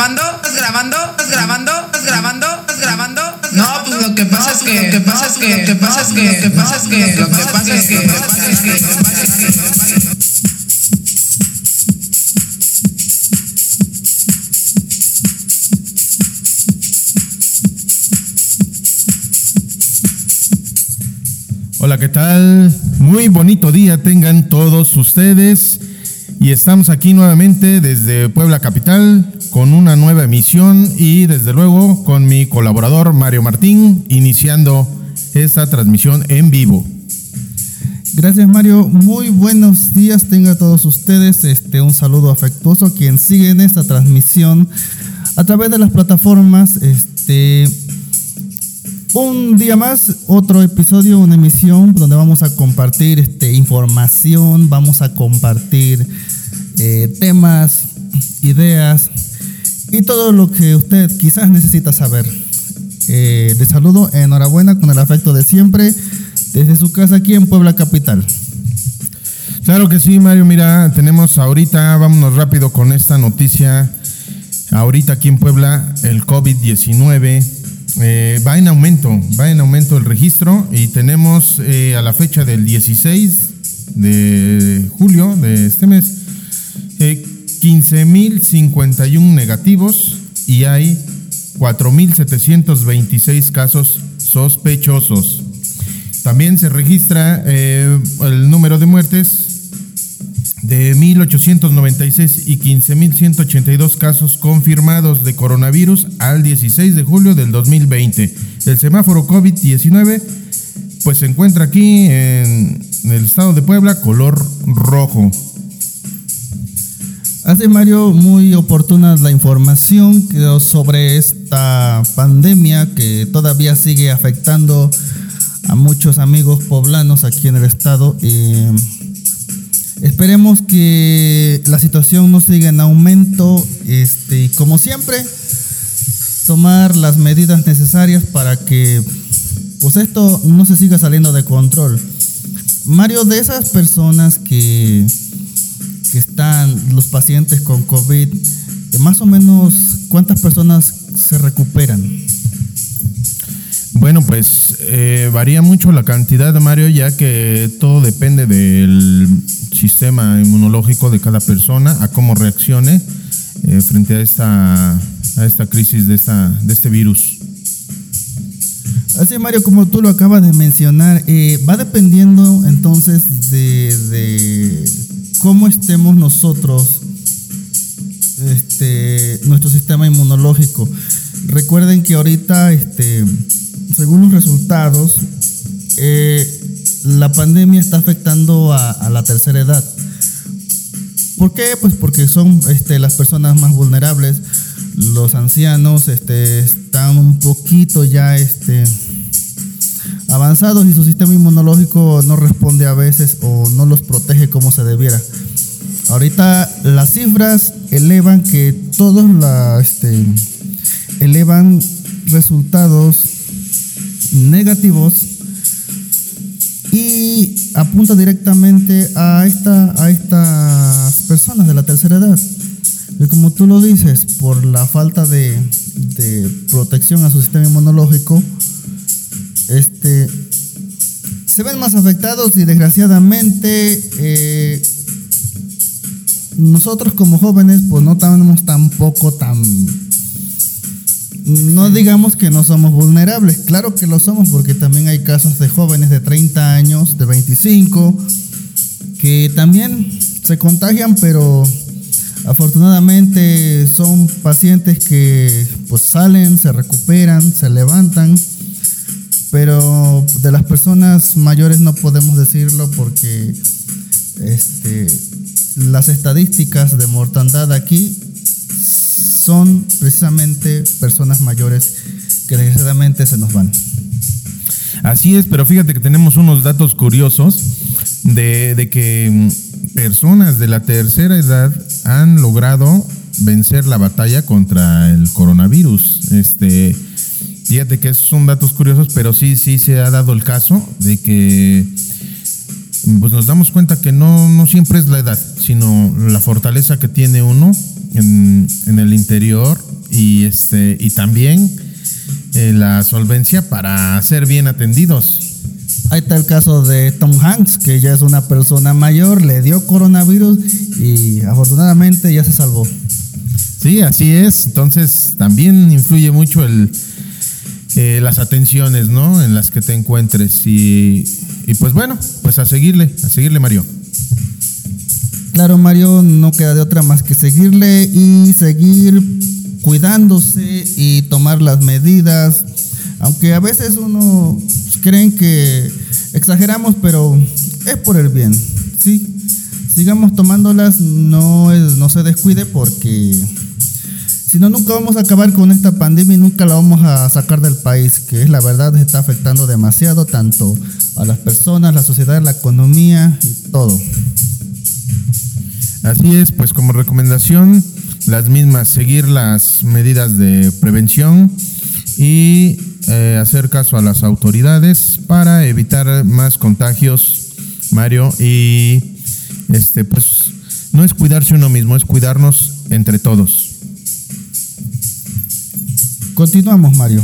grabando? ¿Estás grabando? ¿Estás grabando? ¿Estás grabando? ¿Estás grabando? No, pues lo que pasa es que, lo que pasa es que, lo que pasa es que, lo que pasa es que, lo que pasa es que, lo que pasa es que, lo que pasa es que. Hola, ¿qué tal? Muy bonito día tengan todos ustedes. Y estamos aquí nuevamente desde Puebla Capital con una nueva emisión y desde luego con mi colaborador Mario Martín iniciando esta transmisión en vivo. Gracias Mario, muy buenos días tenga todos ustedes, este un saludo afectuoso a quien sigue en esta transmisión a través de las plataformas, este un día más, otro episodio, una emisión donde vamos a compartir este, información, vamos a compartir eh, temas, ideas y todo lo que usted quizás necesita saber. Eh, de saludo, enhorabuena con el afecto de siempre desde su casa aquí en Puebla Capital. Claro que sí, Mario. Mira, tenemos ahorita, vámonos rápido con esta noticia. Ahorita aquí en Puebla, el COVID-19 eh, va en aumento, va en aumento el registro y tenemos eh, a la fecha del 16 de julio de este mes eh, 15.051 negativos y hay 4.726 casos sospechosos. También se registra eh, el número de muertes de 1.896 y 15.182 casos confirmados de coronavirus al 16 de julio del 2020. El semáforo COVID-19 pues se encuentra aquí en el estado de Puebla color rojo. Hace Mario muy oportuna la información sobre esta pandemia que todavía sigue afectando a muchos amigos poblanos aquí en el estado. Eh, esperemos que la situación no siga en aumento este, y como siempre tomar las medidas necesarias para que pues esto no se siga saliendo de control. Mario, de esas personas que que están los pacientes con COVID, más o menos cuántas personas se recuperan. Bueno, pues eh, varía mucho la cantidad, Mario, ya que todo depende del sistema inmunológico de cada persona, a cómo reaccione eh, frente a esta, a esta crisis de, esta, de este virus. Así, Mario, como tú lo acabas de mencionar, eh, va dependiendo entonces de, de cómo estemos nosotros, este, nuestro sistema inmunológico. Recuerden que ahorita, este, según los resultados, eh, la pandemia está afectando a, la tercera edad. ¿Por qué? Pues porque son este, las personas más vulnerables. Los ancianos este, están un poquito ya este, avanzados y su sistema inmunológico no responde a veces o no los protege como se debiera. Ahorita las cifras elevan que todos la, este, elevan resultados negativos y apunta directamente a, esta, a estas personas de la tercera edad. Y como tú lo dices, por la falta de, de protección a su sistema inmunológico, este, se ven más afectados y desgraciadamente eh, nosotros como jóvenes pues no estamos tampoco tan no digamos que no somos vulnerables, claro que lo somos porque también hay casos de jóvenes de 30 años, de 25, que también se contagian, pero afortunadamente son pacientes que pues salen, se recuperan, se levantan pero de las personas mayores no podemos decirlo porque este, las estadísticas de mortandad aquí son precisamente personas mayores que desgraciadamente se nos van. Así es, pero fíjate que tenemos unos datos curiosos de, de que personas de la tercera edad han logrado vencer la batalla contra el coronavirus. Este, Fíjate que son datos curiosos, pero sí, sí se ha dado el caso de que pues nos damos cuenta que no, no siempre es la edad, sino la fortaleza que tiene uno en, en el interior y, este, y también eh, la solvencia para ser bien atendidos. Ahí está el caso de Tom Hanks, que ya es una persona mayor, le dio coronavirus y afortunadamente ya se salvó. Sí, así es. Entonces también influye mucho el, eh, las atenciones, ¿no? En las que te encuentres. Y, y pues bueno, pues a seguirle, a seguirle Mario. Claro, Mario, no queda de otra más que seguirle y seguir cuidándose y tomar las medidas. Aunque a veces uno creen que exageramos, pero es por el bien, ¿sí? Sigamos tomándolas, no, no se descuide porque si no, nunca vamos a acabar con esta pandemia y nunca la vamos a sacar del país, que es la verdad, está afectando demasiado tanto a las personas, la sociedad, la economía y todo. Así es, pues como recomendación, las mismas, seguir las medidas de prevención y eh, hacer caso a las autoridades para evitar más contagios, Mario, y este pues no es cuidarse uno mismo, es cuidarnos entre todos. Continuamos, Mario.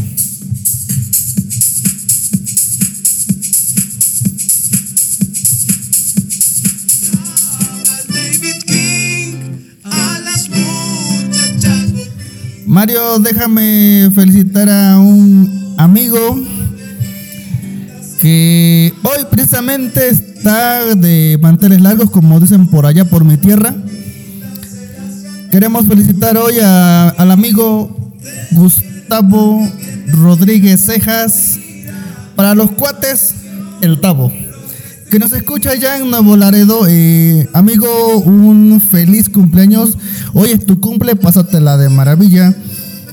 Mario, déjame felicitar a un amigo que hoy precisamente está de manteles largos, como dicen por allá por mi tierra. Queremos felicitar hoy a- al amigo Gustavo Rodríguez Cejas. Para los cuates, el Tavo. Que nos escucha ya en Nuevo Laredo. eh, amigo, un feliz cumpleaños. Hoy es tu cumple, pásatela de maravilla.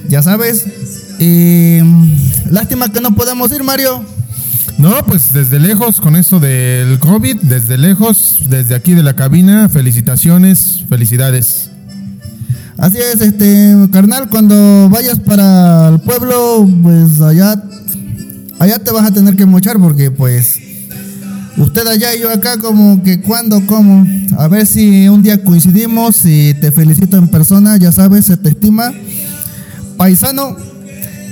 Ya sabes. eh, lástima que no podemos ir, Mario. No, pues desde lejos, con esto del COVID, desde lejos, desde aquí de la cabina, felicitaciones, felicidades. Así es, este, carnal, cuando vayas para el pueblo, pues allá, allá te vas a tener que mochar porque pues usted allá y yo acá como que cuando, cómo. A ver si un día coincidimos y te felicito en persona, ya sabes, se te estima. Paisano,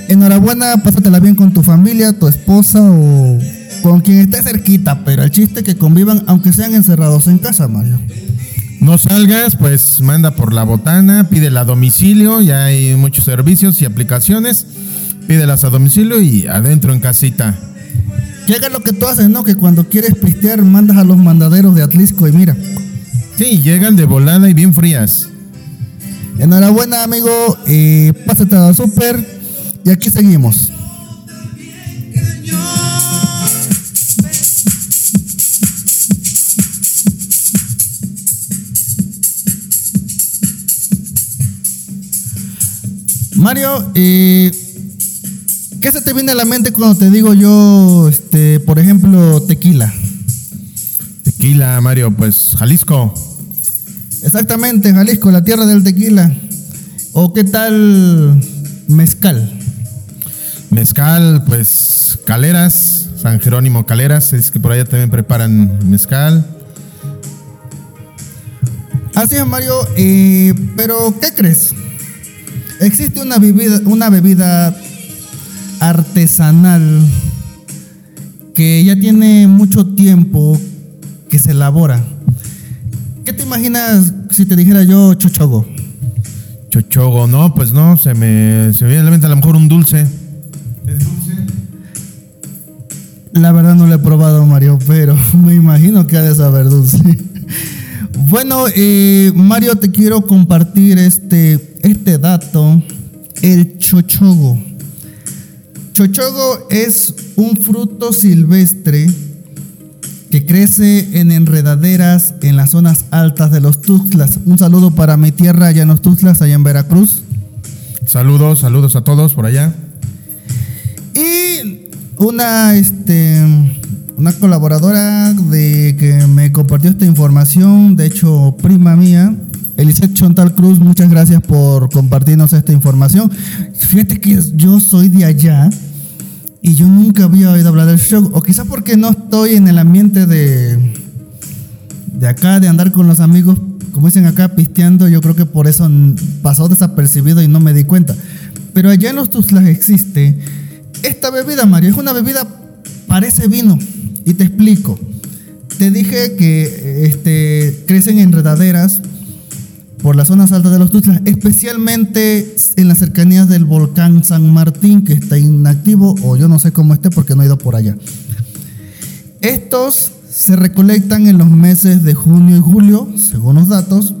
enhorabuena, pásatela bien con tu familia, tu esposa o con quien esté cerquita, pero el chiste es que convivan aunque sean encerrados en casa, Mario. No salgas, pues manda por la botana, pídela a domicilio, ya hay muchos servicios y aplicaciones, pídelas a domicilio y adentro en casita. Que haga lo que tú haces, ¿no? Que cuando quieres pistear mandas a los mandaderos de Atlisco y mira. Sí, llegan de volada y bien frías. Enhorabuena, amigo. Eh, pásate al súper. Y aquí seguimos. Mario, ¿qué se te viene a la mente cuando te digo yo, este, por ejemplo, tequila? Tequila, Mario, pues Jalisco. Exactamente, Jalisco, la tierra del tequila. ¿O qué tal mezcal? Mezcal, pues Caleras, San Jerónimo Caleras, es que por allá también preparan mezcal. Así es, Mario. eh, pero, ¿qué crees? Existe una bebida, una bebida artesanal que ya tiene mucho tiempo que se elabora. ¿Qué te imaginas si te dijera yo chochogo? Chochogo, no, pues no, se me, se me viene a la mente a lo mejor un dulce. La verdad no lo he probado, Mario, pero me imagino que ha de saber dulce. Bueno, eh, Mario, te quiero compartir este, este dato. El chochogo. Chochogo es un fruto silvestre que crece en enredaderas en las zonas altas de los Tuxtlas. Un saludo para mi tierra allá en los Tuxtlas, allá en Veracruz. Saludos, saludos a todos por allá. Y una, este, una colaboradora de que me compartió esta información, de hecho, prima mía, Elisette Chontal Cruz, muchas gracias por compartirnos esta información. Fíjate que yo soy de allá y yo nunca había oído hablar del show, o quizás porque no estoy en el ambiente de, de acá, de andar con los amigos, como dicen acá, pisteando, yo creo que por eso pasó desapercibido y no me di cuenta. Pero allá en los Tuxtlas existe esta bebida, Mario. Es una bebida, parece vino. Y te explico. Te dije que este, crecen enredaderas por las zonas altas de los Tuxtlas, especialmente en las cercanías del volcán San Martín, que está inactivo, o yo no sé cómo esté porque no he ido por allá. Estos se recolectan en los meses de junio y julio, según los datos.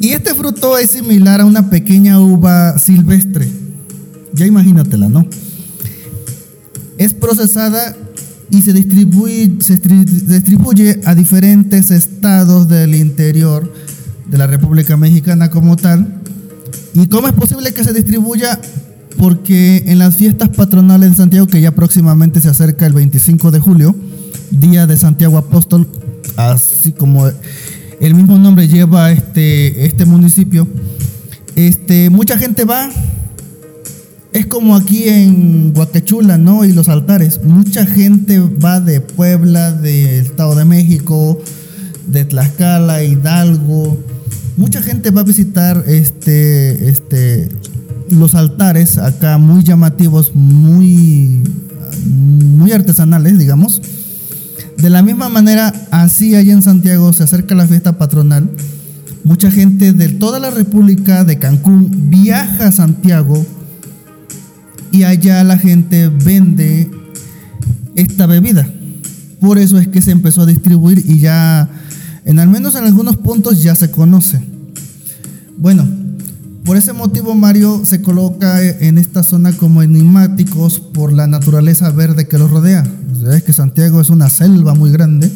Y este fruto es similar a una pequeña uva silvestre. Ya imagínatela, ¿no? Es procesada y se distribuye, se distribuye a diferentes estados del interior de la República Mexicana como tal. ¿Y cómo es posible que se distribuya? Porque en las fiestas patronales de Santiago, que ya próximamente se acerca el 25 de julio, Día de Santiago Apóstol, así como el mismo nombre lleva este, este municipio, este, mucha gente va es como aquí en Guaquechula, ¿no? Y los altares. Mucha gente va de Puebla, del Estado de México, de Tlaxcala, Hidalgo. Mucha gente va a visitar este, este, los altares acá muy llamativos, muy, muy artesanales, digamos. De la misma manera, así allá en Santiago se acerca la fiesta patronal. Mucha gente de toda la República de Cancún viaja a Santiago y allá la gente vende esta bebida. Por eso es que se empezó a distribuir y ya, en al menos en algunos puntos ya se conoce. Bueno, por ese motivo Mario se coloca en esta zona como enigmáticos por la naturaleza verde que los rodea. Es que Santiago es una selva muy grande.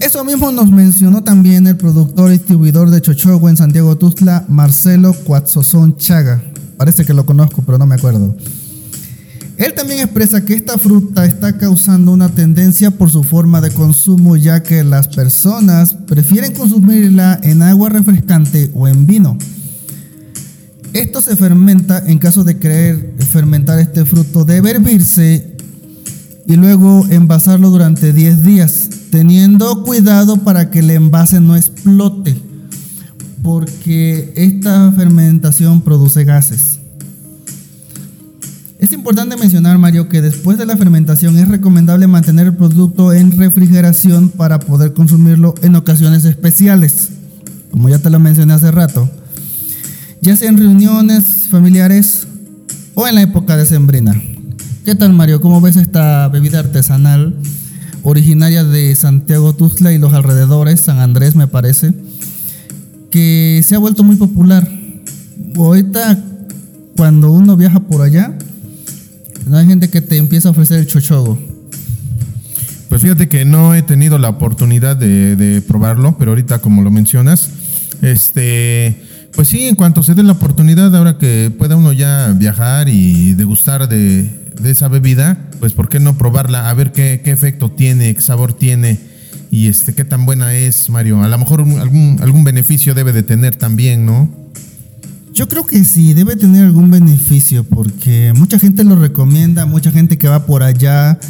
Eso mismo nos mencionó también el productor y distribuidor de Chochogo en Santiago Tuzla, Marcelo Cuatzozón Chaga. Parece que lo conozco, pero no me acuerdo. Él también expresa que esta fruta está causando una tendencia por su forma de consumo, ya que las personas prefieren consumirla en agua refrescante o en vino. Esto se fermenta en caso de querer fermentar este fruto, debe hervirse y luego envasarlo durante 10 días, teniendo cuidado para que el envase no explote porque esta fermentación produce gases. Es importante mencionar, Mario, que después de la fermentación es recomendable mantener el producto en refrigeración para poder consumirlo en ocasiones especiales, como ya te lo mencioné hace rato, ya sea en reuniones familiares o en la época de sembrina. ¿Qué tal, Mario? ¿Cómo ves esta bebida artesanal originaria de Santiago Tuzla y los alrededores, San Andrés me parece? que se ha vuelto muy popular. Ahorita, cuando uno viaja por allá, hay gente que te empieza a ofrecer el chochogo. Pues fíjate que no he tenido la oportunidad de, probarlo, pero ahorita como lo mencionas, este, pues sí, en cuanto se dé la oportunidad, ahora que pueda uno ya viajar y degustar de, de esa bebida, pues ¿por qué no probarla? A ver qué, qué efecto tiene, qué sabor tiene y este qué tan buena es, Mario. A lo mejor algún, algún beneficio debe de tener también, ¿no? Yo creo que sí, debe tener algún beneficio porque mucha gente lo recomienda, mucha gente que va por allá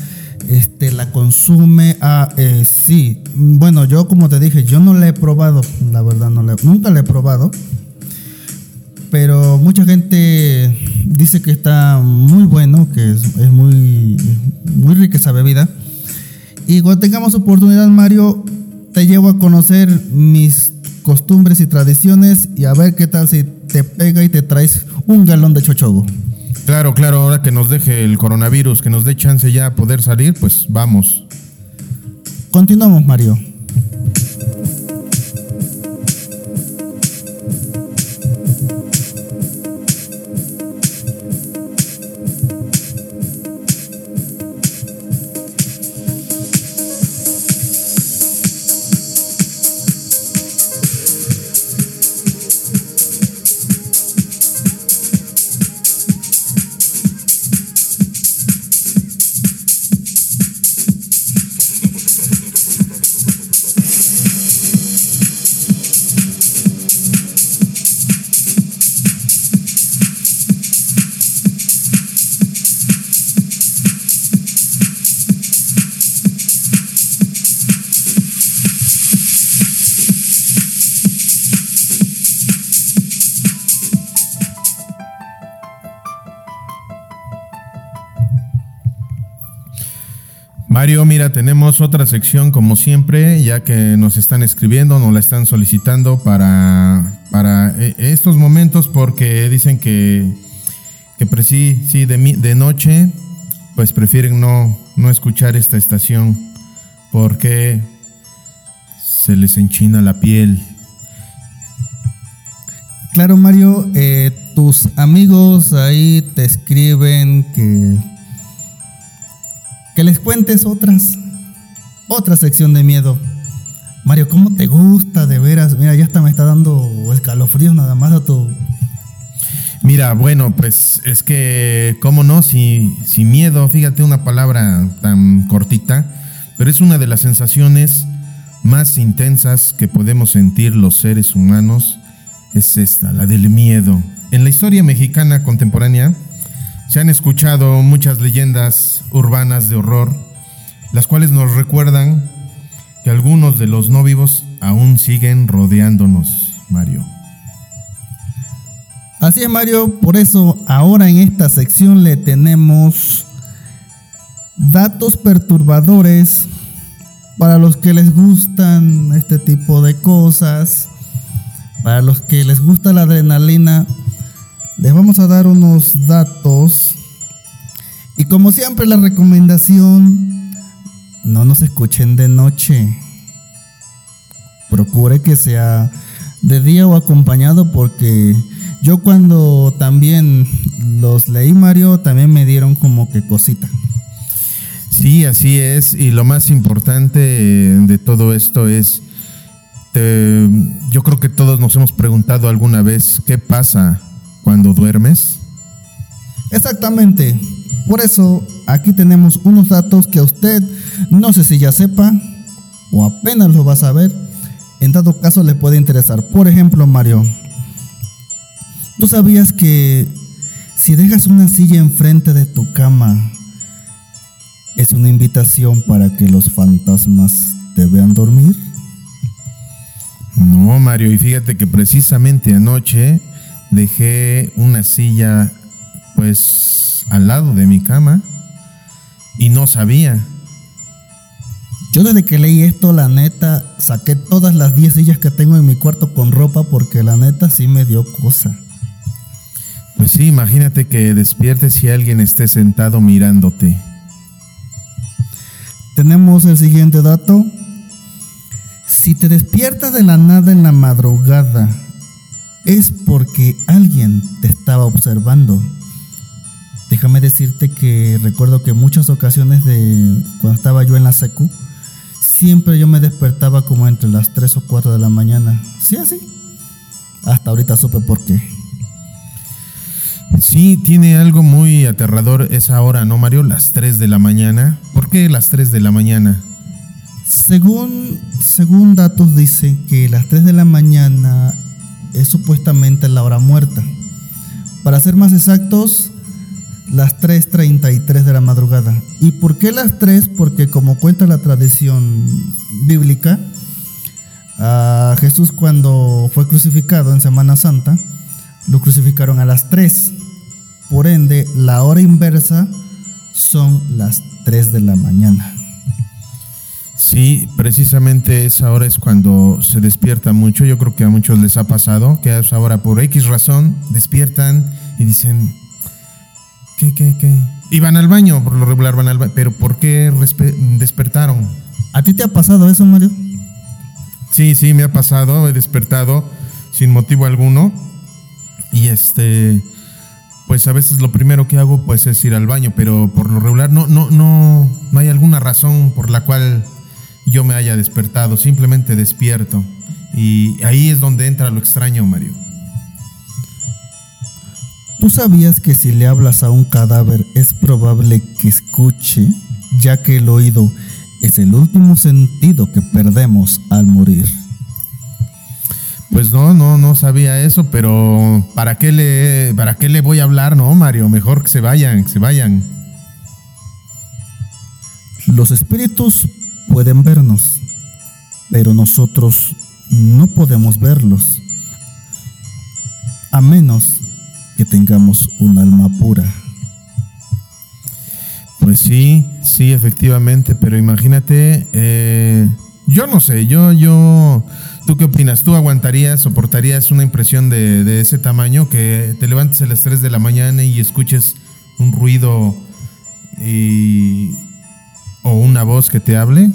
este, la consume. Ah, eh, sí, bueno, yo como te dije, yo no la he probado, la verdad, no nunca la he probado. Pero mucha gente dice que está muy bueno, que es, es muy, muy rica esa bebida. Y cuando tengamos oportunidad, Mario, te llevo a conocer mis costumbres y tradiciones y a ver qué tal si te pega y te traes un galón de chochogo. Claro, claro, ahora que nos deje el coronavirus, que nos dé chance ya a poder salir, pues vamos. Continuamos, Mario. Mario, mira, tenemos otra sección como siempre, ya que nos están escribiendo, nos la están solicitando para, para eh, estos momentos porque dicen que, que sí, de, de noche, pues prefieren no, no escuchar esta estación porque se les enchina la piel. Claro, Mario, eh, tus amigos ahí te escriben que que les cuentes otras otra sección de miedo. Mario, ¿cómo te gusta de veras? Mira, ya hasta me está dando escalofríos nada más a tu Mira, bueno, pues es que, ¿cómo no? Si, si miedo, fíjate una palabra tan cortita, pero es una de las sensaciones más intensas que podemos sentir los seres humanos, es esta, la del miedo. En la historia mexicana contemporánea se han escuchado muchas leyendas urbanas de horror, las cuales nos recuerdan que algunos de los no vivos aún siguen rodeándonos, Mario. Así es, Mario. Por eso ahora en esta sección le tenemos datos perturbadores para los que les gustan este tipo de cosas, para los que les gusta la adrenalina. Les vamos a dar unos datos. Y como siempre la recomendación, no nos escuchen de noche. Procure que sea de día o acompañado porque yo cuando también los leí Mario también me dieron como que cosita. Sí, así es. Y lo más importante eh, de todo esto es, te- yo creo que todos nos hemos preguntado alguna vez, ¿qué pasa cuando duermes? Exactamente. Por eso aquí tenemos unos datos que a usted no sé si ya sepa o apenas lo va a saber. En dado caso le puede interesar. Por ejemplo, Mario, ¿tú sabías que si dejas una silla enfrente de tu cama es una invitación para que los fantasmas te vean dormir? No, Mario, y fíjate que precisamente anoche dejé una silla pues al lado de mi cama y no sabía. Yo desde que leí esto, la neta, saqué todas las 10 sillas que tengo en mi cuarto con ropa porque la neta sí me dio cosa. Pues sí, imagínate que despiertes y alguien esté sentado mirándote. Tenemos el siguiente dato. Si te despiertas de la nada en la madrugada, es porque alguien te estaba observando. Déjame decirte que recuerdo que muchas ocasiones de cuando estaba yo en la secu, siempre yo me despertaba como entre las 3 o 4 de la mañana. Sí, así. Hasta ahorita supe por qué. Sí, tiene algo muy aterrador esa hora, ¿no, Mario? Las 3 de la mañana. ¿Por qué las 3 de la mañana? Según, según datos dicen que las 3 de la mañana es supuestamente la hora muerta. Para ser más exactos, las 3.33 de la madrugada. ¿Y por qué las 3? Porque como cuenta la tradición bíblica, a Jesús cuando fue crucificado en Semana Santa, lo crucificaron a las 3. Por ende, la hora inversa son las 3 de la mañana. Sí, precisamente esa hora es cuando se despierta mucho. Yo creo que a muchos les ha pasado que a esa hora por X razón despiertan y dicen, ¿qué, qué, qué? Y van al baño, por lo regular van al baño. Pero ¿por qué despertaron? ¿A ti te ha pasado eso, Mario? Sí, sí, me ha pasado, he despertado sin motivo alguno y este, pues a veces lo primero que hago pues es ir al baño, pero por lo regular no, no, no, no hay alguna razón por la cual yo me haya despertado, simplemente despierto y ahí es donde entra lo extraño, Mario. ¿Tú sabías que si le hablas a un cadáver es probable que escuche, ya que el oído es el último sentido que perdemos al morir? Pues no, no, no sabía eso, pero ¿para qué le, para qué le voy a hablar, no, Mario? Mejor que se vayan, que se vayan. Los espíritus pueden vernos, pero nosotros no podemos verlos, a menos que tengamos un alma pura. Pues sí, sí, efectivamente, pero imagínate, eh, yo no sé, yo, yo, ¿tú qué opinas? ¿Tú aguantarías, soportarías una impresión de, ese tamaño que te levantes a las 3 de la mañana y escuches un ruido y, o una voz que te hable?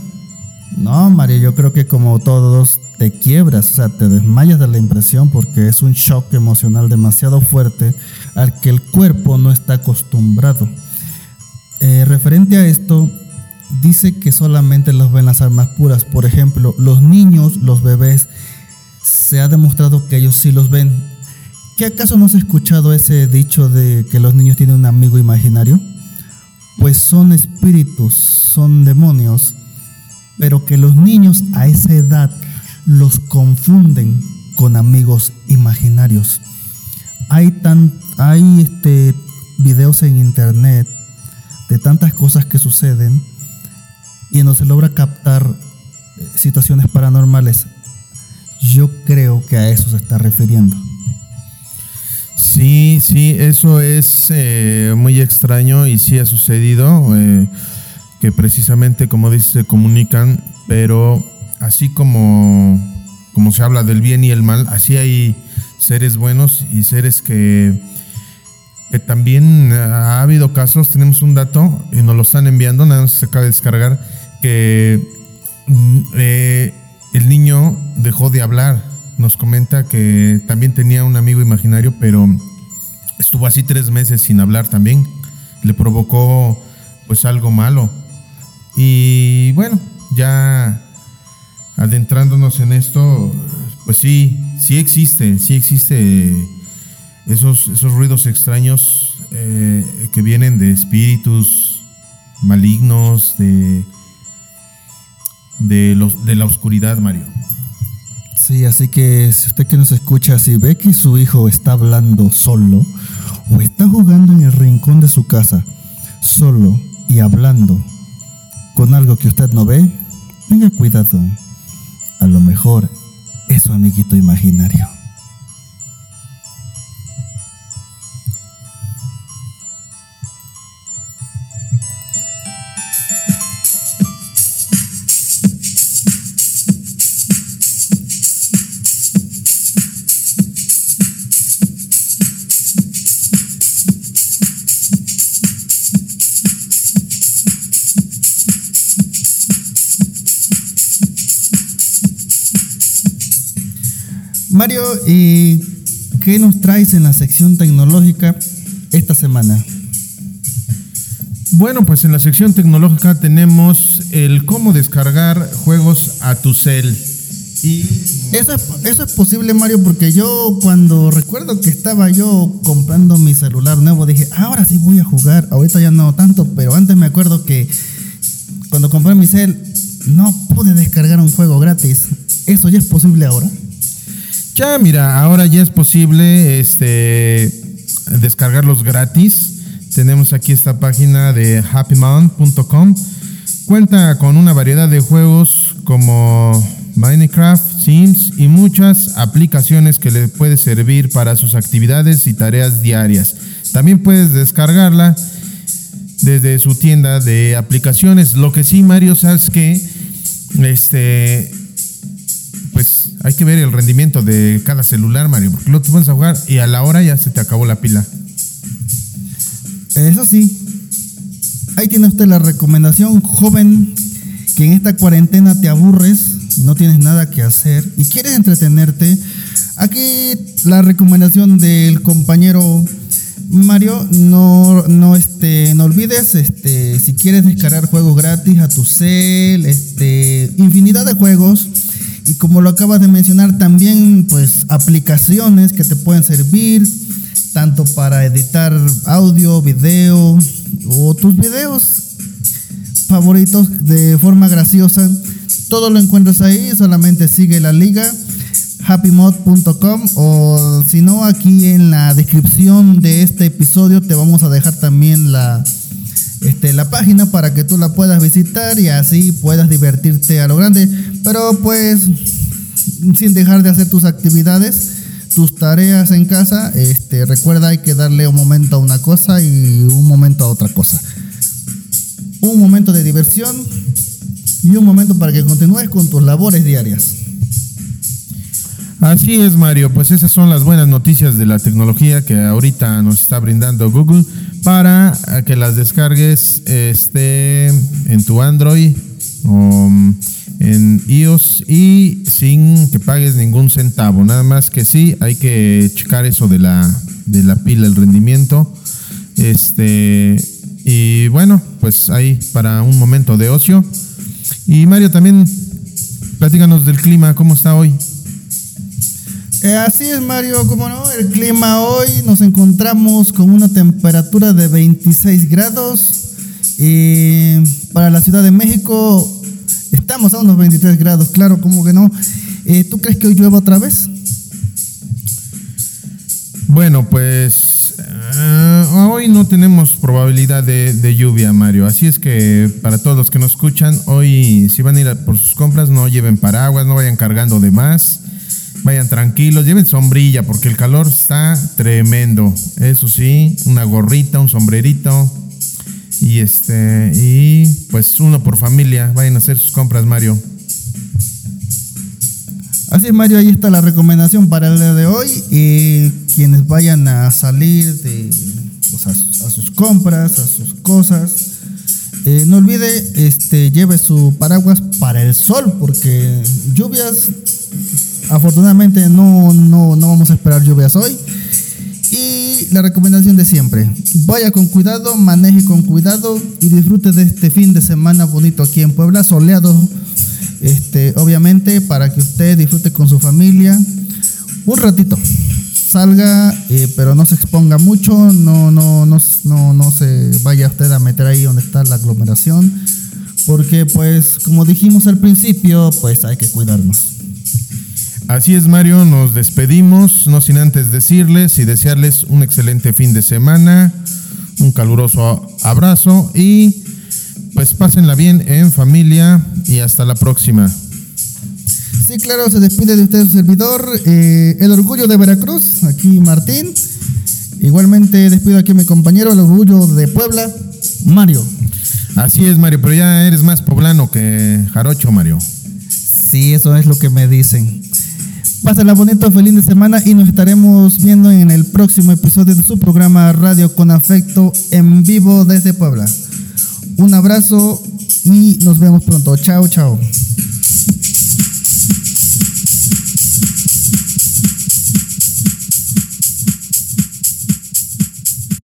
No, Mario, yo creo que como todos te quiebras, o sea, te desmayas de la impresión porque es un shock emocional demasiado fuerte al que el cuerpo no está acostumbrado. Eh, referente a esto, dice que solamente los ven las almas puras. Por ejemplo, los niños, los bebés, se ha demostrado que ellos sí los ven. ¿Qué acaso no has escuchado ese dicho de que los niños tienen un amigo imaginario? Pues son espíritus, son demonios pero que los niños a esa edad los confunden con amigos imaginarios. Hay, tan, hay este, videos en internet de tantas cosas que suceden y no se logra captar eh, situaciones paranormales. Yo creo que a eso se está refiriendo. Sí, sí, eso es eh, muy extraño y sí ha sucedido. Eh, que precisamente, como dice, se comunican, pero así como, como se habla del bien y el mal, así hay seres buenos y seres que, también ha habido casos, tenemos un dato y nos lo están enviando, nada más se acaba de descargar, que mm, eh, el niño dejó de hablar, nos comenta que también tenía un amigo imaginario, pero estuvo así tres meses sin hablar también, le provocó pues algo malo y bueno, ya adentrándonos en esto, pues sí, sí existe, sí existe esos, esos ruidos extraños eh, que vienen de espíritus malignos, de, de, los, de la oscuridad, Mario. Sí, así que si usted que nos escucha, si ve que su hijo está hablando solo o está jugando en el rincón de su casa, solo y hablando, con algo que usted no ve, tenga cuidado. A lo mejor es su amiguito imaginario. Mario, ¿y qué nos traes en la sección tecnológica esta semana? Bueno, pues en la sección tecnológica tenemos el cómo descargar juegos a tu cel. Y eso es, eso es posible, Mario, porque yo cuando recuerdo que estaba yo comprando mi celular nuevo, dije, ahora sí voy a jugar. Ahorita ya no tanto, pero antes me acuerdo que cuando compré mi cel no pude descargar un juego gratis. ¿Eso ya es posible ahora? Ya, mira, ahora ya es posible este, descargarlos gratis. Tenemos aquí esta página de happymount.com. Cuenta con una variedad de juegos como Minecraft, Sims y muchas aplicaciones que le puede servir para sus actividades y tareas diarias. También puedes descargarla desde su tienda de aplicaciones. Lo que sí, Mario, sabes que este hay que ver el rendimiento de cada celular, Mario, porque lo te pones a jugar y a la hora ya se te acabó la pila. Eso sí. Ahí tiene usted la recomendación, joven, que en esta cuarentena te aburres, no tienes nada que hacer y quieres entretenerte. Aquí la recomendación del compañero Mario, no, no, este, no olvides, este, si quieres descargar juegos gratis a tu cel, este, infinidad de juegos y como lo acabas de mencionar, también pues aplicaciones que te pueden servir tanto para editar audio, video o tus videos favoritos de forma graciosa. Todo lo encuentras ahí, solamente sigue la liga happymod.com o si no aquí en la descripción de este episodio te vamos a dejar también la este, la página para que tú la puedas visitar y así puedas divertirte a lo grande. Pero pues sin dejar de hacer tus actividades, tus tareas en casa, este, recuerda hay que darle un momento a una cosa y un momento a otra cosa. un momento de diversión y un momento para que continúes con tus labores diarias. Así es, Mario. Pues esas son las buenas noticias de la tecnología que ahorita nos está brindando Google para que las descargues este, en tu Android en iOS y sin que pagues ningún centavo. Nada más que sí, hay que checar eso de la, de la pila, el rendimiento. Este, y bueno, pues ahí para un momento de ocio. Y Mario, también platícanos del clima, ¿cómo está hoy? Eh, así es, Mario, como no, el clima hoy nos encontramos con una temperatura de 26 grados. Y para la Ciudad de México estamos a unos 23 grados, claro, como que no. Eh, ¿Tú crees que hoy llueva otra vez? Bueno, pues eh, hoy no tenemos probabilidad de, lluvia, Mario. Así es que para todos los que nos escuchan, hoy si van a ir por sus compras, no lleven paraguas, no vayan cargando de más. Vayan tranquilos, lleven sombrilla porque el calor está tremendo. Eso sí, una gorrita, un sombrerito y este y pues uno por familia. Vayan a hacer sus compras, Mario. Así es, Mario, ahí está la recomendación para el día de hoy. Quienes vayan a salir de, pues, a, a sus compras, a sus cosas, eh, no olvide, este, lleve su paraguas para el sol, porque lluvias, afortunadamente no, no, no vamos a esperar lluvias hoy. La recomendación de siempre, vaya con cuidado, maneje con cuidado y disfrute de este fin de semana bonito aquí en Puebla, soleado, este, obviamente, para que usted disfrute con su familia un ratito. Salga, eh, pero no se exponga mucho, no, no, no, no, no se vaya usted a meter ahí donde está la aglomeración, porque pues como dijimos al principio, pues hay que cuidarnos. Así es, Mario, nos despedimos, no sin antes decirles y desearles un excelente fin de semana, un caluroso abrazo y pues pásenla bien en familia y hasta la próxima. Sí, claro, se despide de usted su servidor, eh, el orgullo de Veracruz, aquí Martín. Igualmente despido aquí a mi compañero, el orgullo de Puebla, Mario. Así es, Mario, pero ya eres más poblano que jarocho, Mario. Sí, eso es lo que me dicen. Pásenla bonito, feliz de semana y nos estaremos viendo en el próximo episodio de su programa Radio con Afecto en vivo desde Puebla. Un abrazo y nos vemos pronto. Chao, chao.